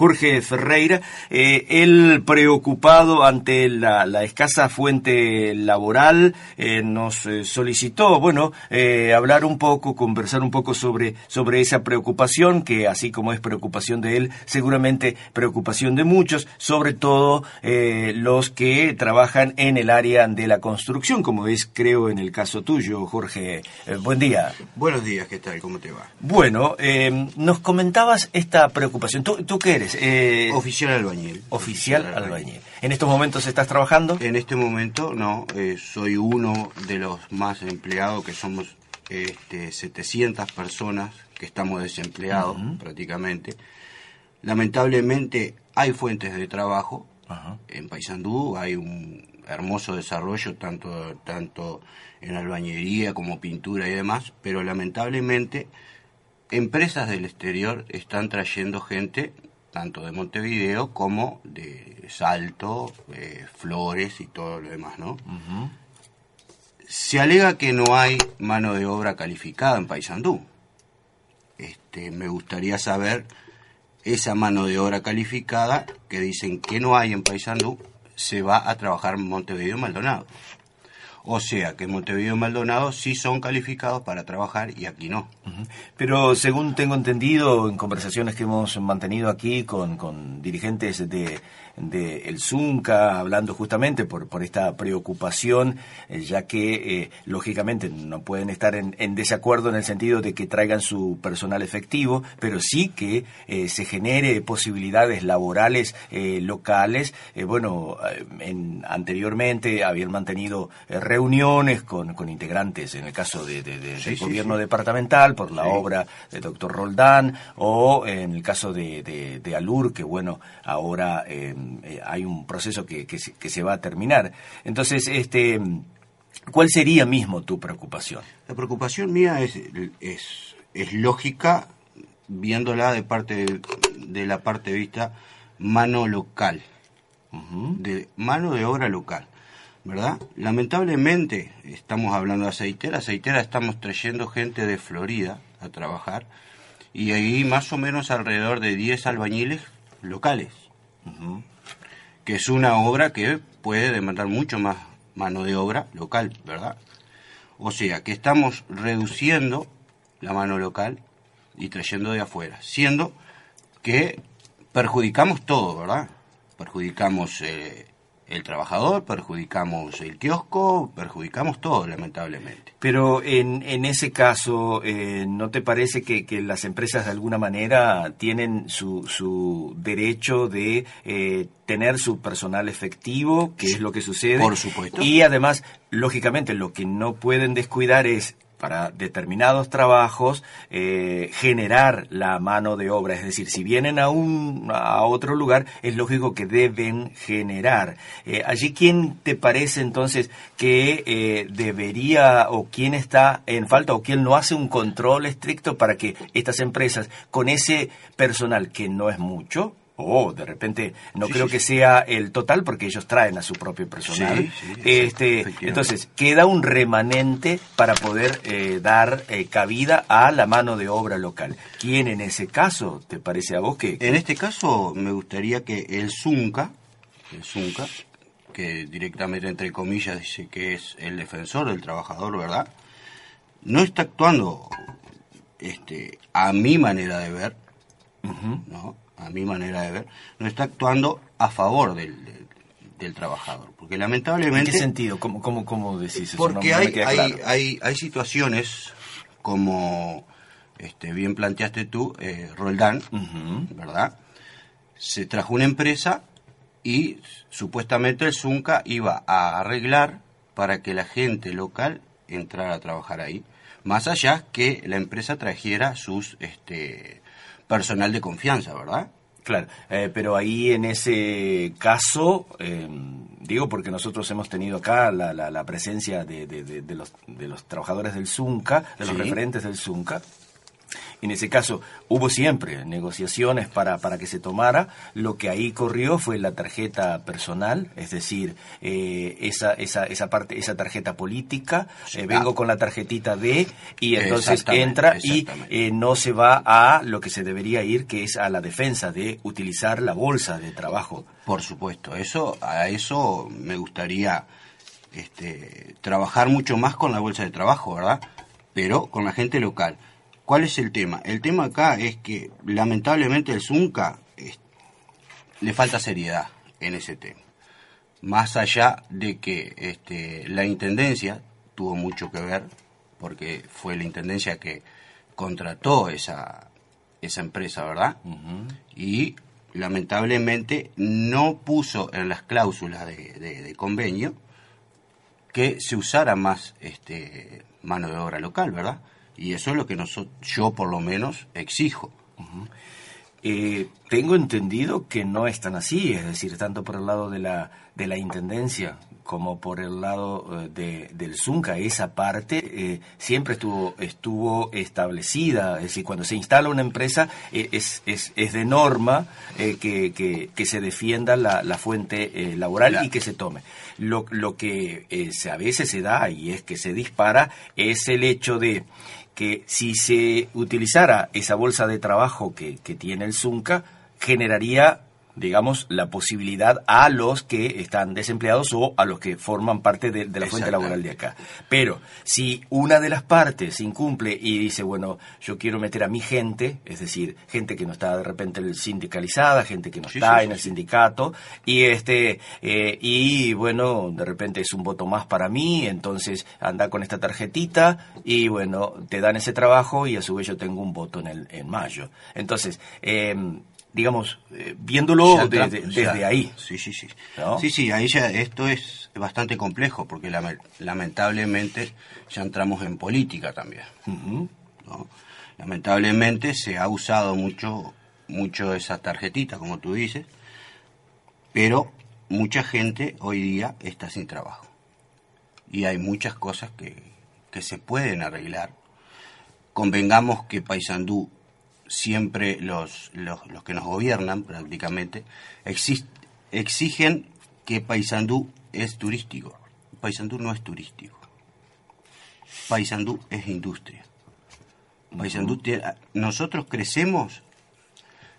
Jorge Ferreira, eh, él preocupado ante la, escasa fuente laboral, eh, nos eh, solicitó, bueno, hablar un poco, conversar un poco sobre, sobre esa preocupación, que así como es preocupación de él, seguramente preocupación de muchos, sobre todo los que trabajan en el área de la construcción, como es, creo, en el caso tuyo, Jorge. buen día. Buenos días, ¿qué tal? ¿Cómo te va? Bueno, nos comentabas esta preocupación. ¿Tú, tú qué eres? Eh, oficial albañil. Oficial, albañil. ¿En estos momentos estás trabajando? En este momento no, eh, soy uno de los más empleados, que somos este, 700 personas que estamos desempleados prácticamente. Lamentablemente hay fuentes de trabajo. En Paysandú hay un hermoso desarrollo tanto, tanto en albañería como pintura y demás, pero lamentablemente empresas del exterior están trayendo gente tanto de Montevideo como de Salto, eh, Flores y todo lo demás, ¿no? Se alega que no hay mano de obra calificada en Paysandú. Este, me gustaría saber esa mano de obra calificada que dicen que no hay en Paysandú, se va a trabajar en Montevideo y Maldonado. O sea que Montevideo y Maldonado sí son calificados para trabajar y aquí no. Pero según tengo entendido en conversaciones que hemos mantenido aquí con, dirigentes de, de el Zunca, hablando justamente por, esta preocupación, eh, ya que eh, lógicamente no pueden estar en, desacuerdo en el sentido de que traigan su personal efectivo, pero sí que eh, se genere posibilidades laborales locales. bueno, en, anteriormente habían mantenido con, con, integrantes, en el caso de, del gobierno departamental, por la obra de doctor Roldán, o en el caso de, de, Alur, que bueno, ahora... Eh, hay un proceso que, que, se, va a terminar. Entonces, este, ¿cuál sería mismo tu preocupación? La preocupación mía es, es, es lógica viéndola de parte de, la parte de vista mano local, de mano de obra local. ¿Verdad? Lamentablemente, estamos hablando de aceitera, aceitera estamos trayendo gente de Florida a trabajar y ahí más o menos alrededor de 10 albañiles locales que es una obra que puede demandar mucho más mano de obra local, ¿verdad? O sea, que estamos reduciendo la mano local y trayendo de afuera, siendo que perjudicamos todo, ¿verdad? Perjudicamos eh, el trabajador, perjudicamos el kiosco, perjudicamos todo, lamentablemente. Pero en, en ese caso, eh, ¿no te parece que, que, las empresas de alguna manera tienen su, su derecho de eh, tener su personal efectivo, que es lo que sucede? Por supuesto. Y además, lógicamente, lo que no pueden descuidar es para determinados trabajos eh, generar la mano de obra. Es decir, si vienen a, un, a otro lugar, es lógico que deben generar. Eh, allí, ¿quién te parece entonces que eh, debería o quién está en falta o quién no hace un control estricto para que estas empresas, con ese personal que no es mucho, o de repente no creo que sea el total porque ellos traen a su propio personal. este, entonces, queda un remanente para poder eh, dar eh, cabida a la mano de obra local. ¿Quién en ese caso te parece a vos que...? En este caso me gustaría que el Zunca, el Zunca, que directamente entre comillas dice que es el defensor del trabajador, ¿verdad? No está actuando este, a mi manera de ver, ¿no? A mi manera de ver, no está actuando a favor del, del, trabajador. Porque lamentablemente... ¿En qué sentido? ¿Cómo, cómo, cómo decís eso? Porque hay, hay, hay, hay, situaciones como este, bien planteaste tú, eh, Roldán, ¿verdad? Se trajo una empresa y supuestamente el Zunca iba a arreglar para que la gente local entrara a trabajar ahí, más allá que la empresa trajera sus este, personal de confianza, ¿verdad? Claro, eh, pero ahí en ese caso, eh, digo porque nosotros hemos tenido acá la, la, presencia de, de, los, de los trabajadores del ZUNCA, de los referentes del ZUNCA, en ese caso hubo siempre negociaciones para, para que se tomara. Lo que ahí corrió fue la tarjeta personal, es decir, eh, esa, esa, esa parte, esa tarjeta política. Eh, vengo con la tarjetita de y entonces entra y eh, no se va a lo que se debería ir, que es a la defensa de utilizar la bolsa de trabajo. Por supuesto, eso a eso me gustaría este, trabajar mucho más con la bolsa de trabajo, ¿verdad? Pero con la gente local ¿Cuál es el tema? El tema acá es que lamentablemente el Zunca le falta seriedad en ese tema. Más allá de que este, la Intendencia tuvo mucho que ver, porque fue la Intendencia que contrató esa, esa empresa, ¿verdad? Y lamentablemente no puso en las cláusulas de, convenio que se usara más este, mano de obra local, ¿verdad? Y eso es lo que yo por lo menos exijo. Eh, tengo entendido que no es tan así, es decir, tanto por el lado de la, de la Intendencia como por el lado eh, de, del Zunca, esa parte eh, siempre estuvo, estuvo establecida, es decir, cuando se instala una empresa es, es, es, de norma que, que, que, se defienda la, la fuente laboral y que se tome. Lo, lo que a veces se da y es que se dispara es el hecho de que si se utilizara esa bolsa de trabajo que, que tiene el Zunca, generaría digamos, la posibilidad a los que están desempleados o a los que forman parte de, la fuente laboral de acá. Pero si una de las partes incumple y dice, bueno, yo quiero meter a mi gente, es decir, gente que no está de repente sindicalizada, gente que no está en el sindicato, y este, eh, y bueno, de repente es un voto más para mí, entonces anda con esta tarjetita y bueno, te dan ese trabajo y a su vez yo tengo un voto en, el, en mayo. Entonces, eh, digamos, eh, viéndolo desde, ahí. Sí, sí, sí. Sí, sí, ahí ya esto es bastante complejo porque lamentablemente ya entramos en política también. Lamentablemente se ha usado mucho, mucho esa tarjetita, como tú dices, pero mucha gente hoy día está sin trabajo. Y hay muchas cosas que, que se pueden arreglar. Convengamos que Paysandú siempre los, los, que nos gobiernan prácticamente exigen que Paysandú es turístico. Paysandú no es turístico. Paysandú es industria. Paysandú nosotros crecemos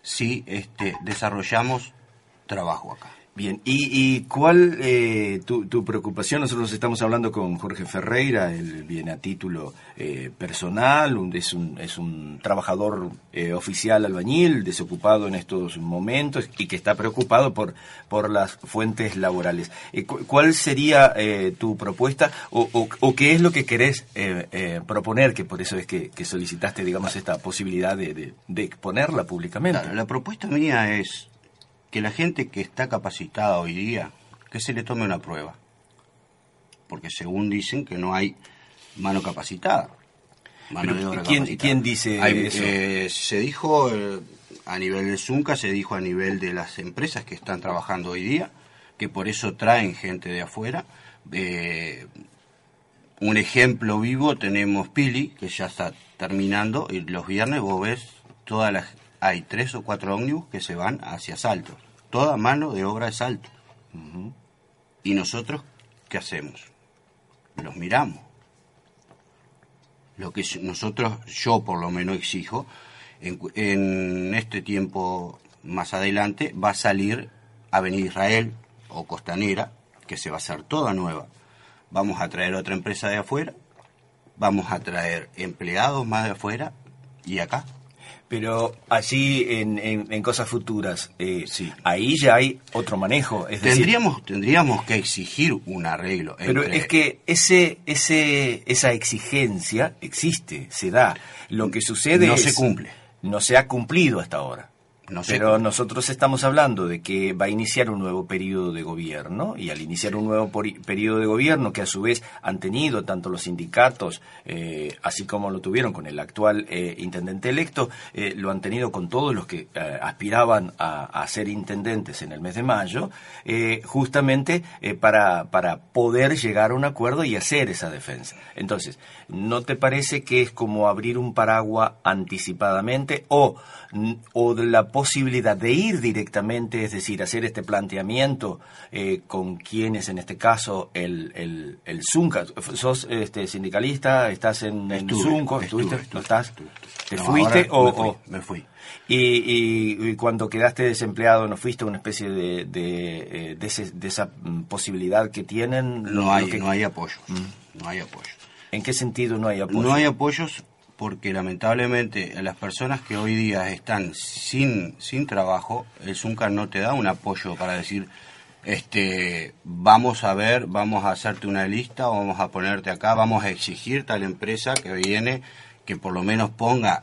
si este, desarrollamos trabajo acá. Bien, ¿y, cuál eh, tu, tu, preocupación? Nosotros estamos hablando con Jorge Ferreira, él viene a título eh, personal, es, un, es un trabajador eh, oficial albañil, desocupado en estos momentos y que está preocupado por, por las fuentes laborales. ¿Cuál sería tu propuesta o, qué es lo que querés proponer? Que por eso es que, solicitaste, digamos, esta posibilidad de, de, exponerla públicamente. la propuesta mía es que la gente que está capacitada hoy día, que se le tome una prueba. Porque según dicen que no hay mano capacitada. ¿quién, dice eso? Eh, se dijo eh, a nivel del Zunca, se dijo a nivel de las empresas que están trabajando hoy día, que por eso traen gente de afuera. Eh, un ejemplo vivo tenemos Pili, que ya está terminando, y los viernes vos ves todas las hay tres o cuatro ómnibus que se van hacia Salto. Toda mano de obra de Salto. ¿Y nosotros qué hacemos? Los miramos. Lo que nosotros, yo por lo menos exijo, en, este tiempo más adelante va a salir Avenida Israel o Costanera, que se va a hacer toda nueva. Vamos a traer otra empresa de afuera, vamos a traer empleados más de afuera y acá pero allí en, en, cosas futuras, eh, sí. ahí ya hay otro manejo. Es tendríamos, tendríamos que exigir un arreglo. Pero es que ese, ese, esa exigencia existe, se da. Lo que sucede no se cumple. No se ha cumplido hasta ahora. No Pero nosotros estamos hablando de que va a iniciar un nuevo periodo de gobierno y al iniciar un nuevo periodo de gobierno que a su vez han tenido tanto los sindicatos, eh, así como lo tuvieron con el actual eh, intendente electo, eh, lo han tenido con todos los que aspiraban a, ser intendentes en el mes de mayo, justamente para, para poder llegar a un acuerdo y hacer esa defensa. Entonces, ¿no te parece que es como abrir un paraguas anticipadamente o, o de la posibilidad de ir directamente, es decir, hacer este planteamiento eh, con quienes, en este caso, el, el, el Zunca, ¿sos este, sindicalista? ¿Estás en, en Zunco? ¿Estuviste? ¿No estás? ¿Te fuiste o, me fui? Y, cuando quedaste desempleado, ¿no fuiste una especie de, de, eh, de, esa mm, posibilidad que tienen? No hay, no hay apoyo. Mm. No hay apoyo. ¿En qué sentido no hay apoyo? No hay apoyos porque lamentablemente a las personas que hoy día están sin, sin trabajo, el Zunca no te da un apoyo para decir, este, vamos a ver, vamos a hacerte una lista, vamos a ponerte acá, vamos a exigirte a la empresa que viene que por lo menos ponga,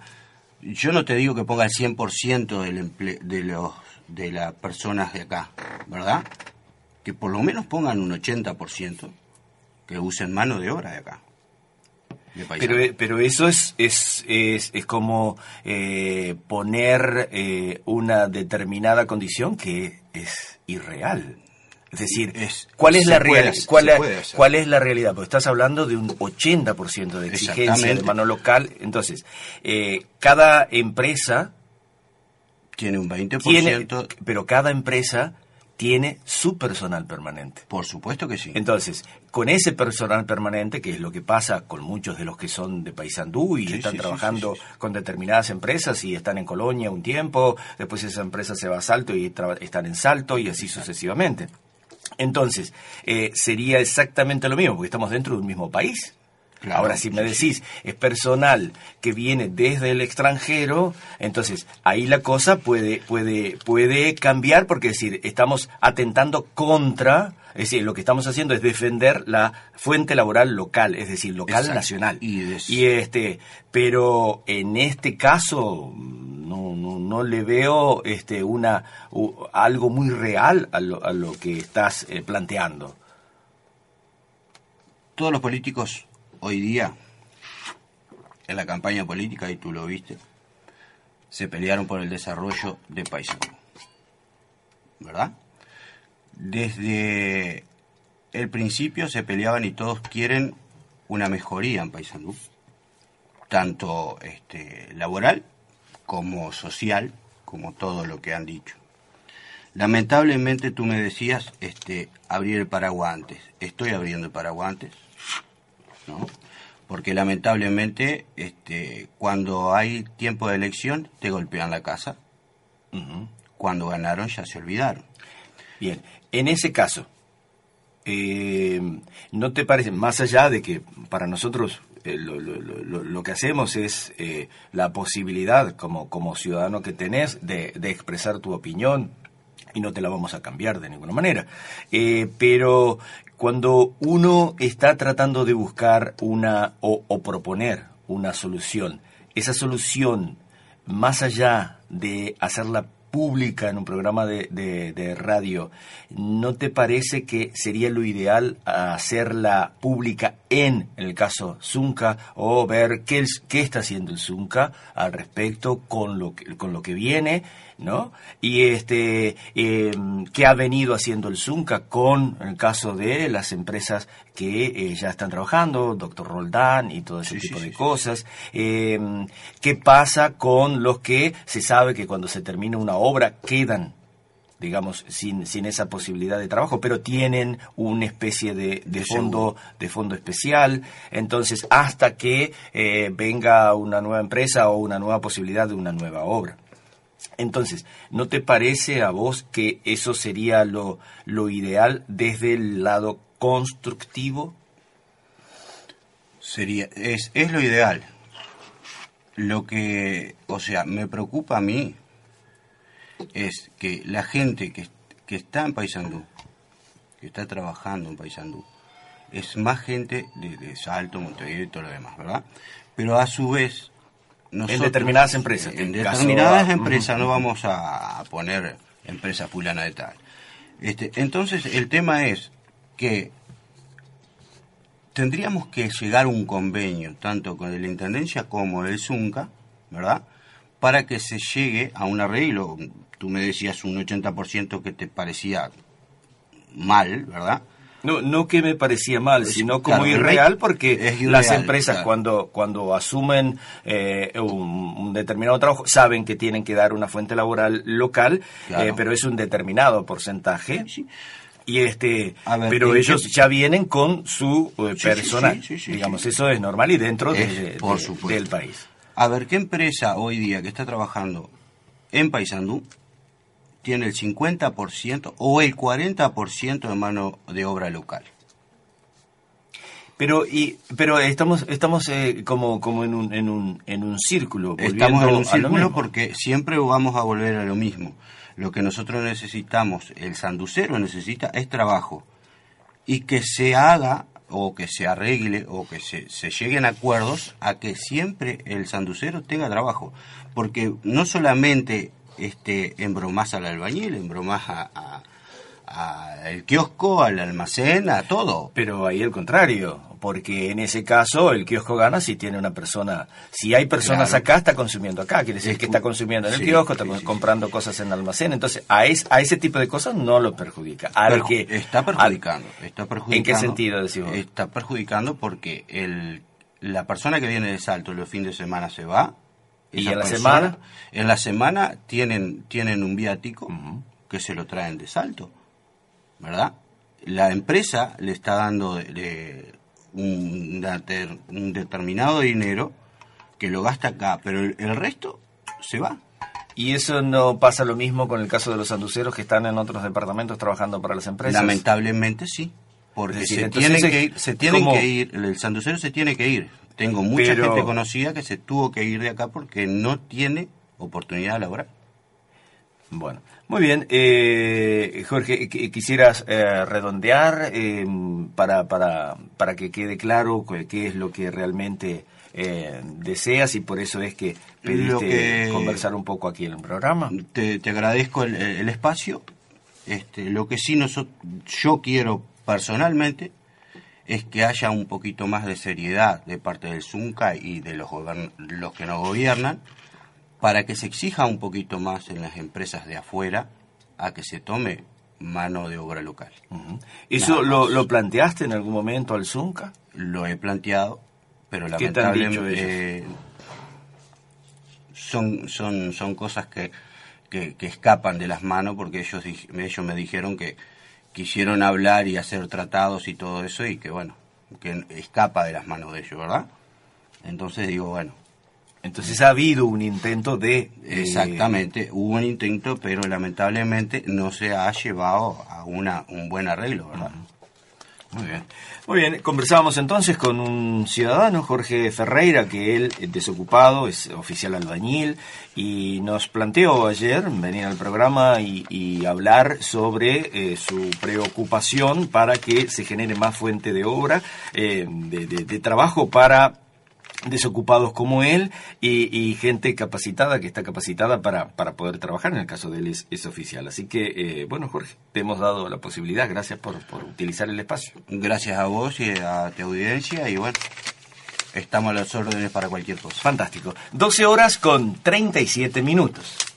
yo no te digo que ponga el 100% del de, los, de las personas de acá, ¿verdad? Que por lo menos pongan un 80% que usen mano de obra de acá. Pero, eh, pero eso es, es, es, es como eh, poner eh, una determinada condición que es irreal. Es decir, ¿cuál es la realidad? ¿Cuál, ¿Cuál, es la realidad? Porque estás hablando de un 80% de exigencia de mano local. Entonces, cada empresa... Tiene un 20%. pero cada empresa tiene su personal permanente. Por supuesto que sí. Entonces, con ese personal permanente, que es lo que pasa con muchos de los que son de Paysandú y están trabajando con determinadas empresas y están en Colonia un tiempo, después esa empresa se va a Salto y están en Salto y así sucesivamente. Entonces, eh, sería exactamente lo mismo, porque estamos dentro de un mismo país. Ahora, si me decís, es personal que viene desde el extranjero, entonces ahí la cosa puede, puede, puede cambiar porque es decir, estamos atentando contra, es decir, lo que estamos haciendo es defender la fuente laboral local, es decir, local nacional. Y, este, pero en este caso no, no, no le veo este una algo muy real a lo, a lo que estás eh, planteando. Todos los políticos hoy día, en la campaña política, y tú lo viste, se pelearon por el desarrollo de Paysandú. ¿Verdad? Desde el principio se peleaban y todos quieren una mejoría en Paysandú, tanto este, laboral como social, como todo lo que han dicho. Lamentablemente tú me decías este, abrir el paraguas antes. Estoy abriendo el paraguas antes ¿no? Porque lamentablemente, este, cuando hay tiempo de elección, te golpean la casa. Cuando ganaron ya se olvidaron. Bien, en ese caso, eh, ¿no te parece, más allá de que para nosotros eh, lo, que hacemos es eh, la posibilidad como, como ciudadano que tenés de, de, expresar tu opinión y no te la vamos a cambiar de ninguna manera. pero cuando uno está tratando de buscar una o, proponer una solución, esa solución, más allá de hacerla pública en un programa de, de, radio, ¿no te parece que sería lo ideal hacerla pública en, el caso Zunca o ver qué, qué está haciendo el Zunca al respecto con lo con lo que viene? ¿No? Y este, em, ¿qué ha venido haciendo el Zunca con el caso de las empresas que eh, ya están trabajando, doctor Roldán y todo ese tipo de cosas? Em, ¿Qué pasa con los que se sabe que cuando se termina una obra quedan digamos, sin, sin esa posibilidad de trabajo, pero tienen una especie de, de fondo, de fondo especial. Entonces, hasta que eh, venga una nueva empresa o una nueva posibilidad de una nueva obra. Entonces, ¿no te parece a vos que eso sería lo, lo ideal desde el lado constructivo? Sería, es, es lo ideal. Lo que, o sea, me preocupa a mí es que la gente que, que está en Paysandú, que está trabajando en Paysandú, es más gente de, de Salto, Montevideo y todo lo demás, ¿verdad? Pero a su vez en determinadas empresas. En determinadas empresas, no vamos a poner empresa fulana de tal. Este, entonces, el tema es que tendríamos que llegar a un convenio, tanto con la Intendencia como el ZUNCA, ¿verdad? Para que se llegue a un arreglo. Tú me decías un 80% que te parecía mal, ¿verdad? No, no que me parecía mal, sino como irreal, porque las empresas cuando, cuando asumen eh, un, determinado trabajo saben que tienen que dar una fuente laboral local, eh, pero es un determinado porcentaje. Y este, pero ellos ya vienen con su eh, personal, digamos, eso es normal y dentro del país. A ver, ¿qué empresa hoy día que está trabajando en Paysandú tiene el 50% o el 40% de mano de obra local. Pero y pero estamos estamos eh, como como en un en un en un círculo. Estamos en un círculo porque siempre vamos a volver a lo mismo. Lo que nosotros necesitamos, el sanducero necesita es trabajo y que se haga o que se arregle o que se, se lleguen acuerdos a que siempre el sanducero tenga trabajo. Porque no solamente este, embromas al albañil, embromas a, el kiosco, al almacén, a todo. Pero ahí el contrario, porque en ese caso el kiosco gana si tiene una persona, si hay personas acá, está consumiendo acá, quiere decir que está consumiendo en el kiosco, está comprando cosas en el almacén, entonces a, a ese tipo de cosas no lo perjudica. Al que, está perjudicando, está perjudicando. ¿En qué sentido decimos? Está perjudicando porque el, la persona que viene de Salto los fines de semana se va, ¿Y en la semana? En la semana tienen, tienen un viático que se lo traen de salto, ¿verdad? La empresa le está dando de, un, un, determinado dinero que lo gasta acá, pero el, resto se va. ¿Y eso no pasa lo mismo con el caso de los sanduceros que están en otros departamentos trabajando para las empresas? Lamentablemente sí, porque se, tienen que ir, se tienen que ir, el sanducero se tiene que ir, tengo mucha gente conocida que se tuvo que ir de acá porque no tiene oportunidad laboral. Bueno, muy bien. Eh, Jorge, quisieras eh, redondear em, para, para, para que quede claro qué es lo que realmente eh, deseas y por eso es que pediste conversar un poco aquí en el programa. Te, agradezco el, espacio. Este, lo que sí nosotros, yo quiero personalmente es que haya un poquito más de seriedad de parte del ZUNCA y de los, los que nos gobiernan para que se exija un poquito más en las empresas de afuera a que se tome mano de obra local. ¿Eso lo, planteaste en algún momento al ZUNCA? Lo he planteado, pero lamentablemente son, son, son cosas que, que, que, escapan de las manos porque ellos, ellos me dijeron que quisieron hablar y hacer tratados y todo eso y que bueno, que escapa de las manos de ellos, ¿verdad? Entonces digo, bueno. Entonces ha habido un intento de... Eh, Exactamente, hubo un intento, pero lamentablemente no se ha llevado a una, un buen arreglo, ¿verdad? Muy bien. Muy bien, conversábamos entonces con un ciudadano, Jorge Ferreira, que él es desocupado, es oficial albañil, y nos planteó ayer venir al programa y, hablar sobre eh, su preocupación para que se genere más fuente de obra, eh, de trabajo para desocupados como él y, gente capacitada que está capacitada para, para poder trabajar. En el caso de él es, oficial. Así que eh, bueno Jorge te hemos dado la posibilidad. Gracias por, por utilizar el espacio. Gracias a vos y a tu audiencia. Y bueno estamos a las órdenes para cualquier cosa. Fantástico. 12 horas con 37 minutos